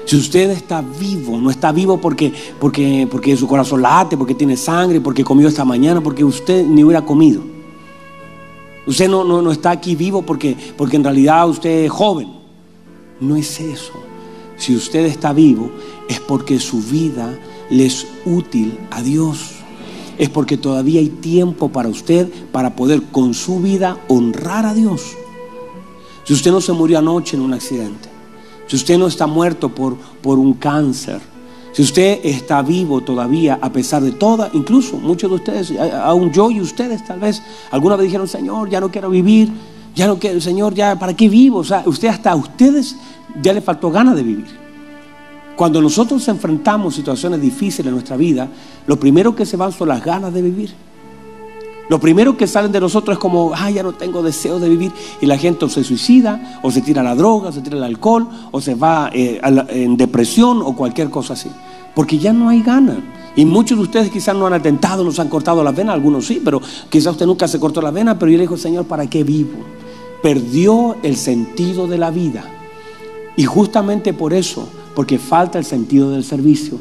Si usted está vivo, no está vivo porque, porque, porque su corazón late, porque tiene sangre, porque comió esta mañana, porque usted ni hubiera comido. Usted no, no, está aquí vivo porque, porque en realidad usted es joven. No es eso. Si usted está vivo es porque su vida le es útil a Dios. Es porque todavía hay tiempo para usted para poder con su vida honrar a Dios. Si usted no se murió anoche en un accidente, si usted no está muerto por, por un cáncer, si usted está vivo todavía a pesar de toda, incluso muchos de ustedes, aún yo y ustedes tal vez, alguna vez dijeron, Señor, ya no quiero vivir, ya no quiero, Señor, ya, ¿para qué vivo? O sea, usted hasta a ustedes ya le faltó ganas de vivir. Cuando nosotros enfrentamos situaciones difíciles en nuestra vida, lo primero que se van son las ganas de vivir. Lo primero que salen de nosotros es como, ay, ya no tengo deseo de vivir. Y la gente se suicida, o se tira la droga, o se tira al alcohol, o se va eh, en depresión o cualquier cosa así. Porque ya no hay ganas. Y muchos de ustedes quizás no han atentado, no se han cortado la vena, algunos sí, pero quizás usted nunca se cortó la vena, pero yo le digo, Señor, ¿para qué vivo? Perdió el sentido de la vida. Y justamente por eso, porque falta el sentido del servicio.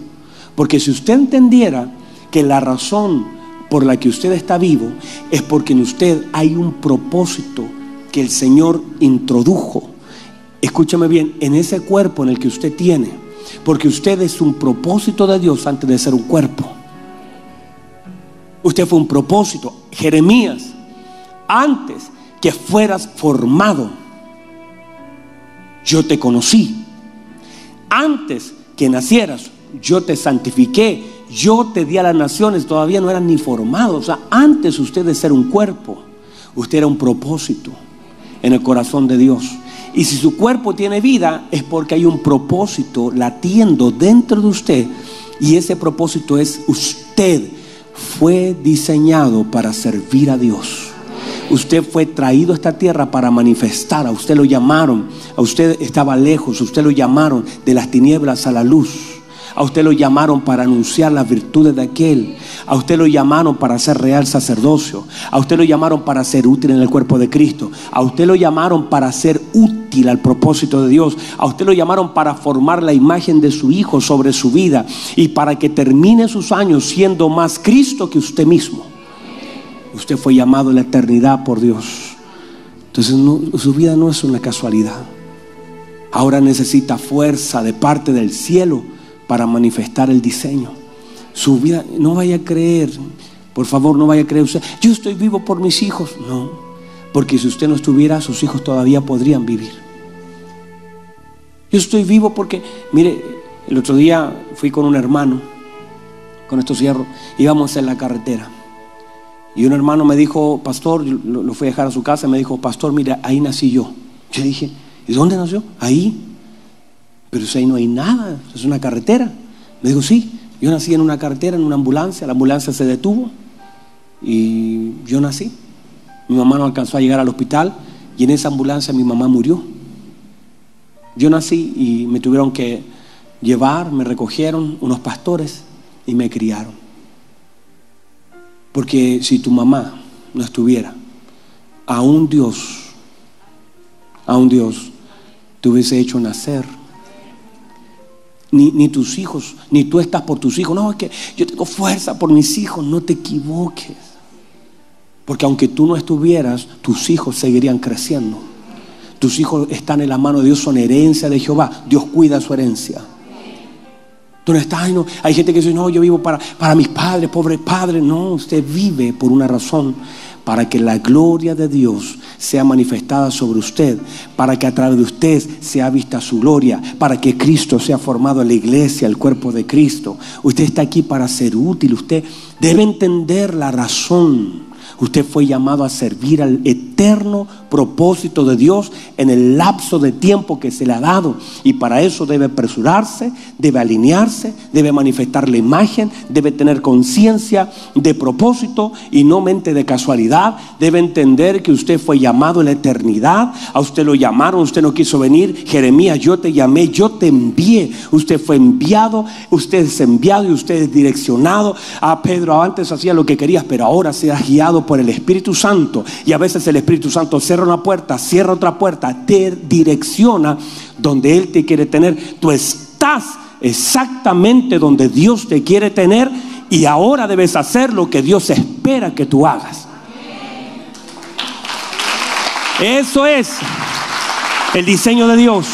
Porque si usted entendiera que la razón por la que usted está vivo es porque en usted hay un propósito que el Señor introdujo. Escúchame bien, en ese cuerpo en el que usted tiene, porque usted es un propósito de Dios antes de ser un cuerpo. Usted fue un propósito. Jeremías, antes que fueras formado, yo te conocí. Antes que nacieras, yo te santifiqué yo te di a las naciones, todavía no eran ni formados. O sea, antes usted de ser un cuerpo, usted era un propósito en el corazón de Dios. Y si su cuerpo tiene vida, es porque hay un propósito latiendo dentro de usted. Y ese propósito es usted fue diseñado para servir a Dios. Usted fue traído a esta tierra para manifestar. A usted lo llamaron. A usted estaba lejos. A usted lo llamaron de las tinieblas a la luz. A usted lo llamaron para anunciar las virtudes de aquel. A usted lo llamaron para ser real sacerdocio. A usted lo llamaron para ser útil en el cuerpo de Cristo. A usted lo llamaron para ser útil útil al propósito de Dios. A usted lo llamaron para formar la imagen de su hijo sobre su vida y para que termine sus años siendo más Cristo que usted mismo. Usted fue llamado a la eternidad por Dios. Entonces su vida no es una casualidad. Ahora necesita fuerza de parte del cielo para manifestar el diseño. Su vida, no vaya a creer, por favor, no vaya a creer usted, yo estoy vivo por mis hijos. No, porque si usted no estuviera, sus hijos todavía podrían vivir. Yo estoy vivo porque, mire, el otro día fui con un hermano, con estos hierros, íbamos en la carretera. Y un hermano me dijo, pastor, lo, fui a dejar a su casa, me dijo, pastor, mira, ahí nací yo. Yo dije, ¿y dónde nació? Ahí. Pero si ahí no hay nada, es una carretera. Me dijo, sí, yo nací en una carretera, en una ambulancia, la ambulancia se detuvo y yo nací. Mi mamá no alcanzó a llegar al hospital y en esa ambulancia mi mamá murió. Yo nací y me tuvieron que llevar, me recogieron unos pastores y me criaron. Porque si tu mamá no estuviera, a un Dios, a un Dios, te hubiese hecho nacer. Ni, ni, tus hijos, ni tú estás por tus hijos. No, es que yo tengo fuerza por mis hijos. No te equivoques. Porque aunque tú no estuvieras, tus hijos seguirían creciendo. Tus hijos están en la mano de Dios, son herencia de Jehová. Dios cuida su herencia. Tú no estás, no. Hay gente que dice, no, yo vivo para, para mis padres, pobres padres. No, usted vive por una razón para que la gloria de Dios sea manifestada sobre usted, para que a través de usted sea vista su gloria, para que Cristo sea formado en la iglesia, el cuerpo de Cristo. Usted está aquí para ser útil, usted debe entender la razón Usted fue llamado a servir al eterno propósito de Dios en el lapso de tiempo que se le ha dado. Y para eso debe apresurarse, debe alinearse, debe manifestar la imagen, debe tener conciencia de propósito y no mente de casualidad. Debe entender que usted fue llamado en la eternidad. A usted lo llamaron, usted no quiso venir. Jeremías, yo te llamé, yo te envié. Usted fue enviado, usted es enviado y usted es direccionado. A ah, Pedro antes hacía lo que querías, pero ahora se ha guiado por el Espíritu Santo y a veces el Espíritu Santo cierra una puerta, cierra otra puerta, te direcciona donde Él te quiere tener. Tú estás exactamente donde Dios te quiere tener y ahora debes hacer lo que Dios espera que tú hagas. Eso es el diseño de Dios.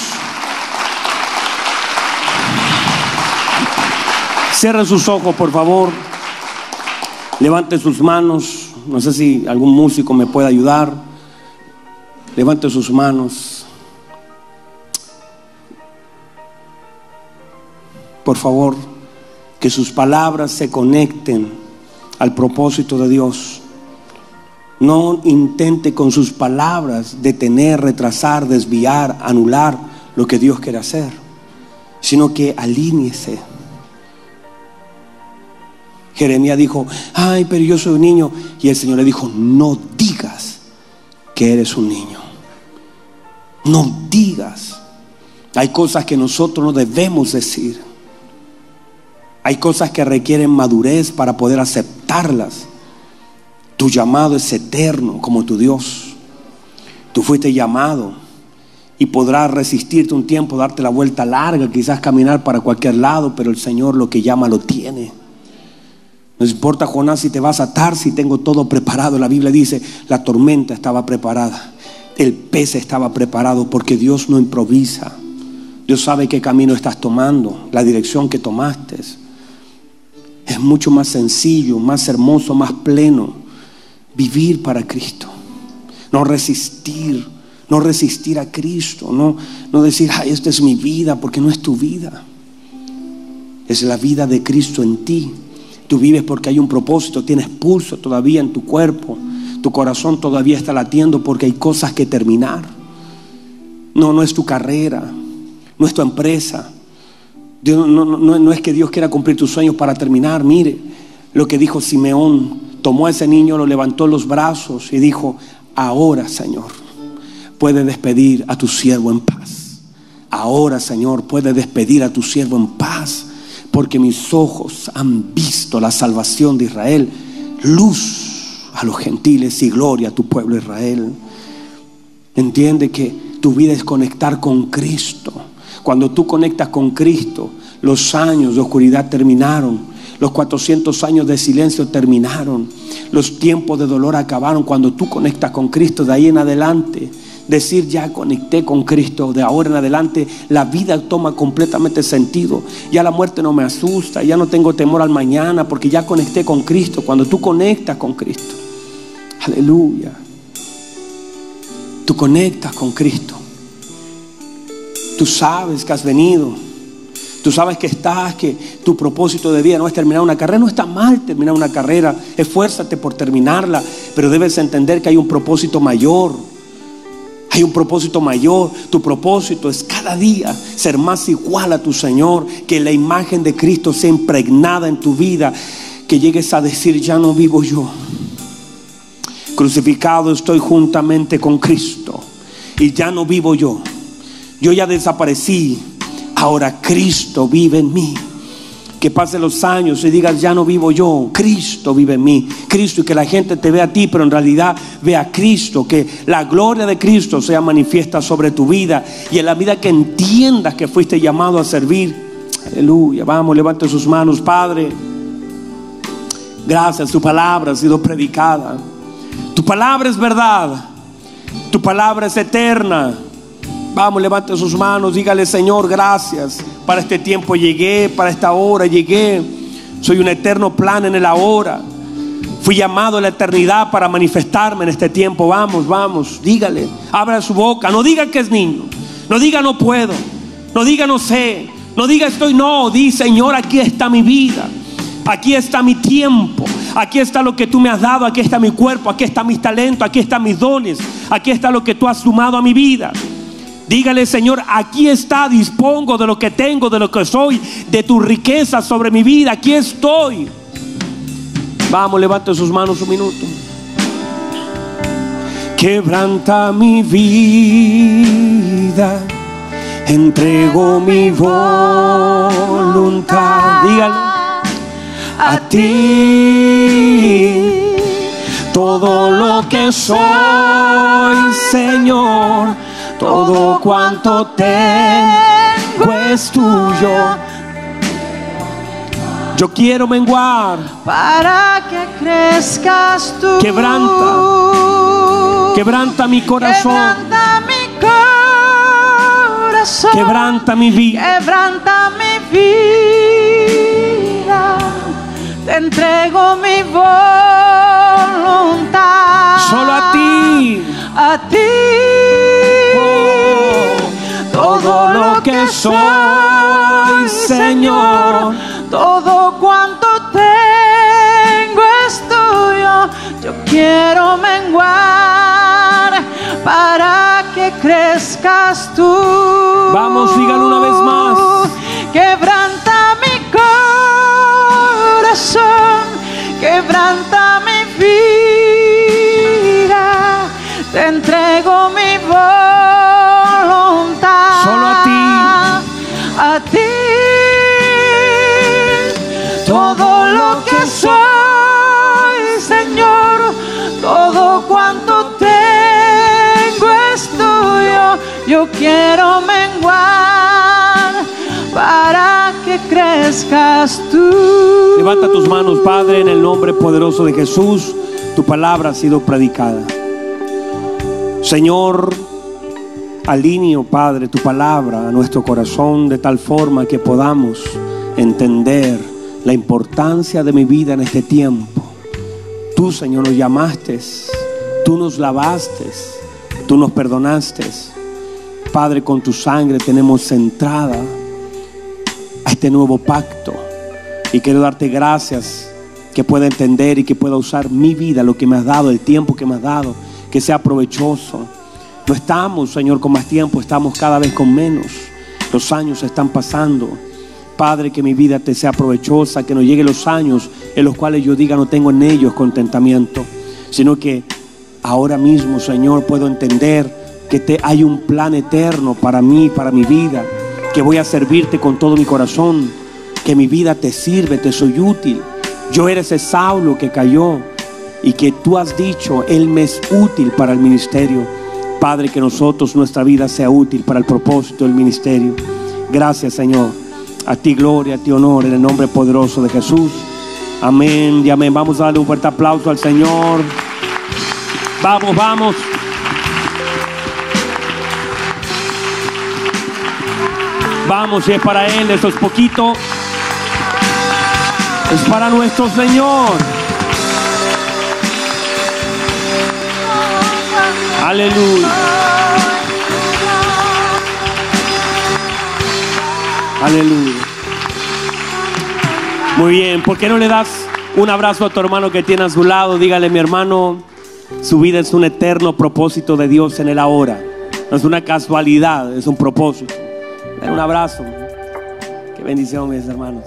Cierren sus ojos, por favor. Levante sus manos. No sé si algún músico me puede ayudar. Levante sus manos. Por favor, que sus palabras se conecten al propósito de Dios. No intente con sus palabras detener, retrasar, desviar, anular lo que Dios quiere hacer, sino que alíñese Jeremías dijo, ay, pero yo soy un niño. Y el Señor le dijo, no digas que eres un niño. No digas. Hay cosas que nosotros no debemos decir. Hay cosas que requieren madurez para poder aceptarlas. Tu llamado es eterno como tu Dios. Tú fuiste llamado y podrás resistirte un tiempo, darte la vuelta larga, quizás caminar para cualquier lado, pero el Señor lo que llama lo tiene. No importa, Jonás, si te vas a atar, si tengo todo preparado. La Biblia dice, la tormenta estaba preparada. El pez estaba preparado porque Dios no improvisa. Dios sabe qué camino estás tomando, la dirección que tomaste. Es mucho más sencillo, más hermoso, más pleno vivir para Cristo. No resistir, no resistir a Cristo, no, no decir, ay, esta es mi vida, porque no es tu vida. Es la vida de Cristo en ti. Tú vives porque hay un propósito, tienes pulso todavía en tu cuerpo, tu corazón todavía está latiendo porque hay cosas que terminar. No, no es tu carrera, no es tu empresa. no, no es que Dios quiera cumplir tus sueños para terminar. Mire lo que dijo Simeón. Tomó a ese niño, lo levantó en los brazos y dijo, ahora Señor, puede despedir a tu siervo en paz. Ahora Señor, puede despedir a tu siervo en paz porque mis ojos han visto la salvación de Israel, luz a los gentiles y gloria a tu pueblo Israel. Entiende que tu vida es conectar con Cristo. Cuando tú conectas con Cristo, los años de oscuridad terminaron. Los 400 años de silencio terminaron. Los tiempos de dolor acabaron. Cuando tú conectas con Cristo, de ahí en adelante, decir ya conecté con Cristo, de ahora en adelante la vida toma completamente sentido. Ya la muerte no me asusta, ya no tengo temor al mañana porque ya conecté con Cristo. Cuando tú conectas con Cristo, aleluya, tú conectas con Cristo. Tú sabes que has venido. Tú sabes que estás, que tu propósito de vida no es terminar una carrera. No está mal terminar una carrera. Esfuérzate por terminarla. Pero debes entender que hay un propósito mayor. Hay un propósito mayor. Tu propósito es cada día ser más igual a tu Señor. Que la imagen de Cristo sea impregnada en tu vida. Que llegues a decir, ya no vivo yo. Crucificado estoy juntamente con Cristo. Y ya no vivo yo. Yo ya desaparecí. Ahora Cristo vive en mí. Que pasen los años y digas, ya no vivo yo, Cristo vive en mí. Cristo y que la gente te vea a ti, pero en realidad vea a Cristo. Que la gloria de Cristo sea manifiesta sobre tu vida y en la vida que entiendas que fuiste llamado a servir. Aleluya. Vamos, levante sus manos, Padre. Gracias, tu palabra ha sido predicada. Tu palabra es verdad. Tu palabra es eterna. Vamos, levante sus manos, dígale Señor, gracias. Para este tiempo llegué, para esta hora llegué. Soy un eterno plan en el ahora. Fui llamado a la eternidad para manifestarme en este tiempo. Vamos, vamos, dígale. Abra su boca. No diga que es niño. No diga no puedo. No diga no sé. No diga estoy no. Di Señor, aquí está mi vida. Aquí está mi tiempo. Aquí está lo que tú me has dado. Aquí está mi cuerpo. Aquí está mis talentos. Aquí están mis dones. Aquí está lo que tú has sumado a mi vida. Dígale, Señor, aquí está, dispongo de lo que tengo, de lo que soy, de tu riqueza sobre mi vida. Aquí estoy. Vamos, levante sus manos un minuto. Quebranta mi vida, entrego mi voluntad. Dígale a ti todo lo que soy, Señor todo cuanto tengo es tuyo. Yo quiero menguar para que crezcas tú. Quebranta, quebranta mi corazón. Quebranta mi corazón. Quebranta mi vida. Quebranta mi vida. Soy, Señor, todo cuanto tengo es tuyo. Yo quiero menguar para que crezcas tú. Vamos, dígalo una vez más. Levanta tus manos, Padre, en el nombre poderoso de Jesús. Tu palabra ha sido predicada. Señor, alineo, Padre, tu palabra a nuestro corazón de tal forma que podamos entender la importancia de mi vida en este tiempo. Tú, Señor, nos llamaste, tú nos lavaste, tú nos perdonaste. Padre, con tu sangre tenemos entrada este nuevo pacto. Y quiero darte gracias que pueda entender y que pueda usar mi vida, lo que me has dado, el tiempo que me has dado, que sea provechoso. No estamos, Señor, con más tiempo, estamos cada vez con menos. Los años están pasando. Padre, que mi vida te sea provechosa, que no lleguen los años en los cuales yo diga no tengo en ellos contentamiento, sino que ahora mismo, Señor, puedo entender que te, hay un plan eterno para mí, para mi vida, que voy a servirte con todo mi corazón, que mi vida te sirve, te soy útil. Yo eres ese Saulo que cayó y que tú has dicho, Él me es útil para el ministerio. Padre, que nosotros, nuestra vida sea útil para el propósito del ministerio. Gracias, Señor. A ti gloria, a ti honor, en el nombre poderoso de Jesús. Amén y amén. Vamos a darle un fuerte aplauso al Señor. Vamos, vamos. Vamos, es para Él, eso es poquito. Es para nuestro Señor. Aleluya. Aleluya. Muy bien, ¿por qué no le das un abrazo a tu hermano que tiene a su lado? Dígale, mi hermano, su vida es un eterno propósito de Dios en el ahora. No es una casualidad, es un propósito. Un abrazo. Qué bendición, mis hermanos.